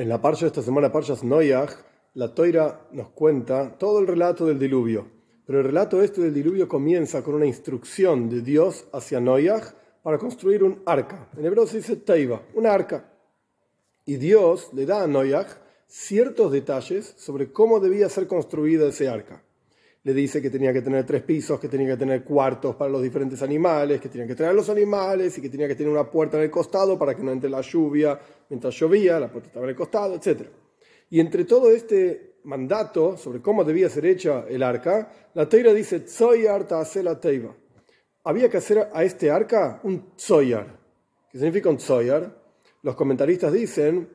En la parcha de esta semana, Parshas Noyach, la Toira nos cuenta todo el relato del diluvio. Pero el relato este del diluvio comienza con una instrucción de Dios hacia Noyach para construir un arca. En hebreo se dice Teiva, una arca. Y Dios le da a Noyach ciertos detalles sobre cómo debía ser construida ese arca. Le dice que tenía que tener tres pisos, que tenía que tener cuartos para los diferentes animales, que tenía que tener los animales y que tenía que tener una puerta en el costado para que no entre la lluvia mientras llovía, la puerta estaba en el costado, etc. Y entre todo este mandato sobre cómo debía ser hecha el arca, la Teira dice, Tzoyar la teiva. Había que hacer a este arca un Tzoyar. ¿Qué significa un Tzoyar? Los comentaristas dicen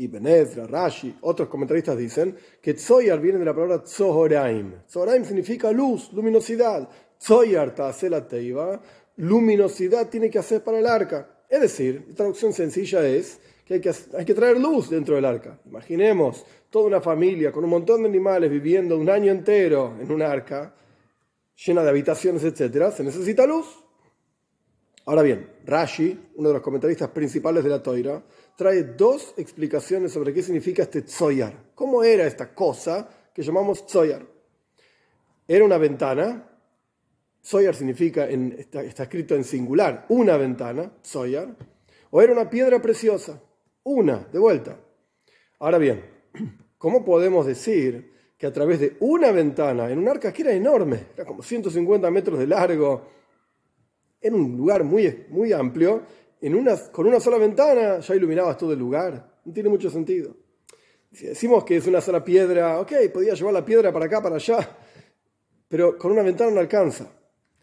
Ibn Ezra, Rashi, otros comentaristas dicen que Tzoyar viene de la palabra Tzohoraim. Tzohoraim significa luz, luminosidad. Tzoyar la teiva, luminosidad tiene que hacer para el arca. Es decir, la traducción sencilla es que hay, que hay que traer luz dentro del arca. Imaginemos toda una familia con un montón de animales viviendo un año entero en un arca, llena de habitaciones, etc. Se necesita luz. Ahora bien, Rashi, uno de los comentaristas principales de la Toira, trae dos explicaciones sobre qué significa este tzoyar. ¿Cómo era esta cosa que llamamos tzoyar? Era una ventana. Tzoyar significa, está, escrito en singular, una ventana, tzoyar. O era una piedra preciosa, una, de vuelta. Ahora bien, ¿cómo podemos decir que a través de una ventana, en un arca que era enorme, era como 150 metros de largo, en un lugar muy, muy amplio, con una sola ventana ya iluminabas todo el lugar. No tiene mucho sentido. Si decimos que es una sola piedra, ok, podía llevar la piedra para acá, para allá, pero con una ventana no alcanza.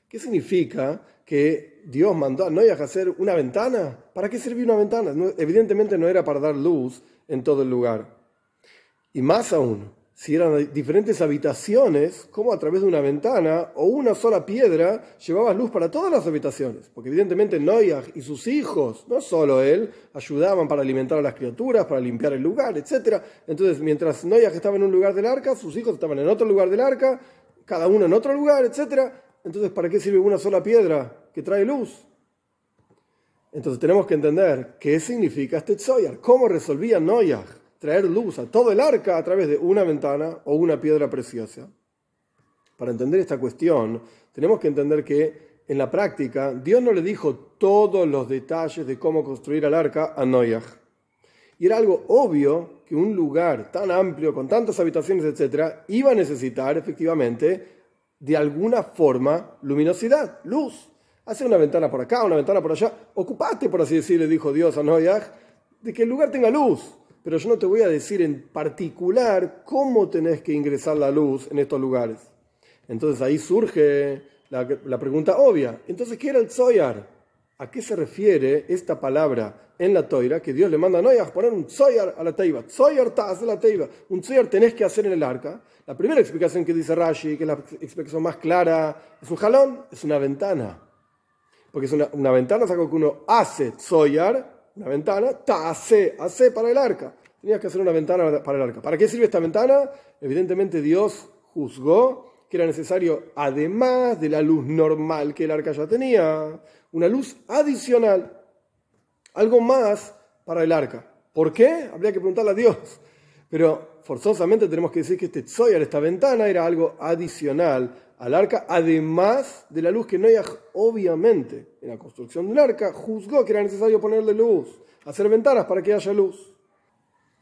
¿Qué significa que Dios mandó a Noé a hacer una ventana? ¿Para qué sirvió una ventana? evidentemente no era para dar luz en todo el lugar. Y más aún, si eran diferentes habitaciones, como a través de una ventana o una sola piedra llevaba luz para todas las habitaciones. Porque evidentemente Noyag y sus hijos, no solo él, ayudaban para alimentar a las criaturas, para limpiar el lugar, etc. Entonces, mientras Noyag estaba en un lugar del arca, sus hijos estaban en otro lugar del arca, cada uno en otro lugar, etc. Entonces, ¿para qué sirve una sola piedra que trae luz? Entonces tenemos que entender qué significa este Tzoyar, cómo resolvía Noyag traer luz a todo el arca a través de una ventana o una piedra preciosa. Para entender esta cuestión, tenemos que entender que en la práctica Dios no le dijo todos los detalles de cómo construir el arca a Noyaj. Y era algo obvio que un lugar tan amplio, con tantas habitaciones, etc., iba a necesitar efectivamente de alguna forma luminosidad, luz. Hace una ventana por acá, una ventana por allá. Ocupate, por así decirlo, dijo Dios a Noyaj, de que el lugar tenga luz pero yo no te voy a decir en particular cómo tenés que ingresar la luz en estos lugares. Entonces ahí surge la, pregunta obvia. Entonces, ¿qué era el Zoyar? ¿A qué se refiere esta palabra en la toira que Dios le manda a Noyah poner un Zoyar a la teiva? Zoyar hace la teiva. Un Zoyar tenés que hacer en el arca. La primera explicación que dice Rashi, que es la explicación más clara, es un jalón, es una ventana. Porque es una, una ventana, es que uno hace Zoyar una ventana, hace, hace para el arca. Tenías que hacer una ventana para el arca. ¿Para qué sirve esta ventana? Evidentemente Dios juzgó que era necesario, además de la luz normal que el arca ya tenía, una luz adicional, algo más para el arca. ¿Por qué? Habría que preguntarle a Dios. Pero forzosamente tenemos que decir que este tzoyar, esta ventana, era algo adicional al arca, además de la luz que Noah, obviamente, en la construcción del arca, juzgó que era necesario ponerle luz, hacer ventanas para que haya luz.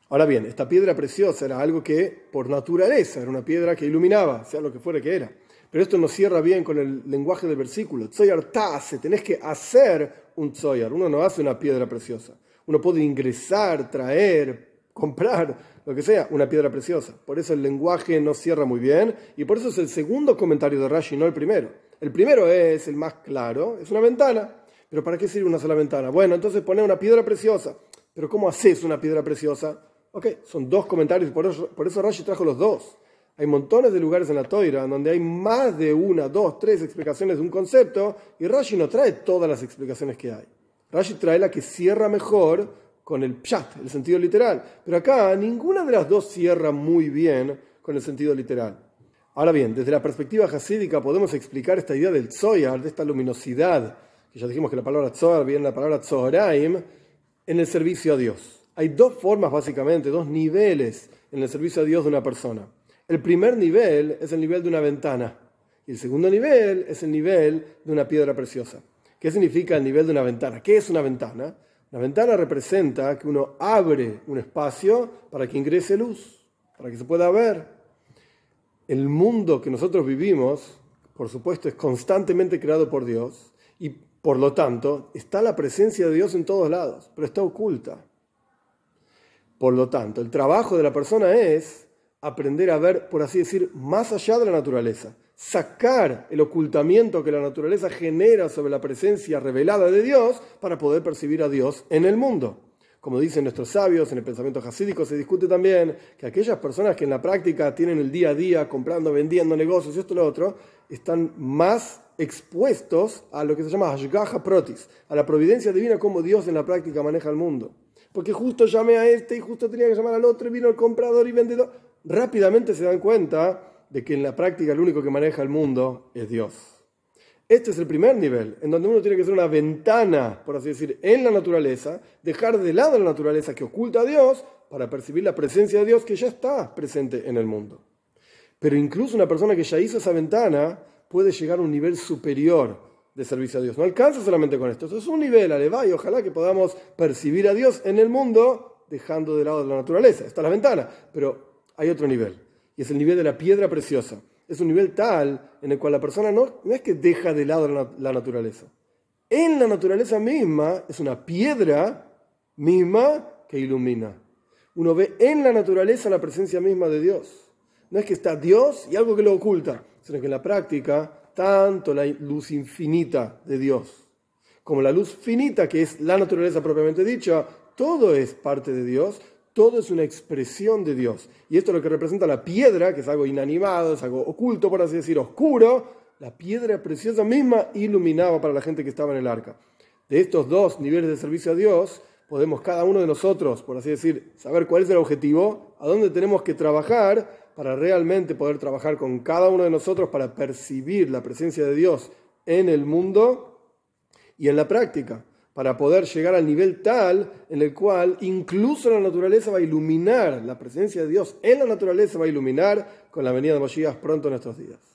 Ahora bien, esta piedra preciosa era algo que, por naturaleza, era una piedra que iluminaba, sea lo que fuera que era. Pero esto no cierra bien con el lenguaje del versículo. Tzoyar tase, tenés que hacer un tzoyar. Uno no hace una piedra preciosa. Uno puede ingresar, traer, comprar, lo que sea, una piedra preciosa. Por eso el lenguaje no cierra muy bien y por eso es el segundo comentario de Rashi, no el primero. El primero es el más claro, es una ventana. Pero ¿para qué sirve una sola ventana? Bueno, entonces pone una piedra preciosa. Pero ¿cómo haces una piedra preciosa? Ok, son dos comentarios, por eso, por eso Rashi trajo los dos. Hay montones de lugares en la Toira donde hay más de una, dos, tres explicaciones de un concepto y Rashi no trae todas las explicaciones que hay. Rashi trae la que cierra mejor con el pshat, el sentido literal. Pero acá ninguna de las dos cierra muy bien con el sentido literal. Ahora bien, desde la perspectiva hasídica podemos explicar esta idea del tzoyar, de esta luminosidad, que ya dijimos que la palabra tzoyar viene de la palabra tzoraim, en el servicio a Dios. Hay dos formas, básicamente, dos niveles en el servicio a Dios de una persona. El primer nivel es el nivel de una ventana y el segundo nivel es el nivel de una piedra preciosa. ¿Qué significa el nivel de una ventana? ¿Qué es una ventana? La ventana representa que uno abre un espacio para que ingrese luz, para que se pueda ver. El mundo que nosotros vivimos, por supuesto, es constantemente creado por Dios y por lo tanto está la presencia de Dios en todos lados, pero está oculta. Por lo tanto, el trabajo de la persona es aprender a ver, por así decir, más allá de la naturaleza, sacar el ocultamiento que la naturaleza genera sobre la presencia revelada de Dios para poder percibir a Dios en el mundo. Como dicen nuestros sabios, en el pensamiento jasídico se discute también que aquellas personas que en la práctica tienen el día a día comprando, vendiendo negocios y esto y lo otro, están más expuestos a lo que se llama Ashgaha Protis, a la providencia divina como Dios en la práctica maneja el mundo. Porque justo llamé a este y justo tenía que llamar al otro y vino el comprador y vendedor. Rápidamente se dan cuenta de que en la práctica el único que maneja el mundo es Dios. Este es el primer nivel, en donde uno tiene que ser una ventana, por así decir, en la naturaleza, dejar de lado la naturaleza que oculta a Dios para percibir la presencia de Dios que ya está presente en el mundo. Pero incluso una persona que ya hizo esa ventana puede llegar a un nivel superior de servicio a Dios. No alcanza solamente con esto, eso es un nivel, aleva, ojalá que podamos percibir a Dios en el mundo dejando de lado la naturaleza. Está la ventana, pero hay otro nivel y es el nivel de la piedra preciosa. Es un nivel tal en el cual la persona no, no es que deja de lado la, naturaleza. En la naturaleza misma es una piedra misma que ilumina. Uno ve en la naturaleza la presencia misma de Dios. No es que está Dios y algo que lo oculta, sino que en la práctica, tanto la luz infinita de Dios como la luz finita, que es la naturaleza propiamente dicha, todo es parte de Dios, todo es una expresión de Dios. Y esto es lo que representa la piedra, que es algo inanimado, es algo oculto, por así decir, oscuro. La piedra preciosa misma iluminaba para la gente que estaba en el arca. De estos dos niveles de servicio a Dios, podemos cada uno de nosotros, por así decir, saber cuál es el objetivo, a dónde tenemos que trabajar para realmente poder trabajar con cada uno de nosotros para percibir la presencia de Dios en el mundo y en la práctica para poder llegar al nivel tal en el cual incluso la naturaleza va a iluminar, la presencia de Dios en la naturaleza va a iluminar con la venida de Moshiach pronto en estos días.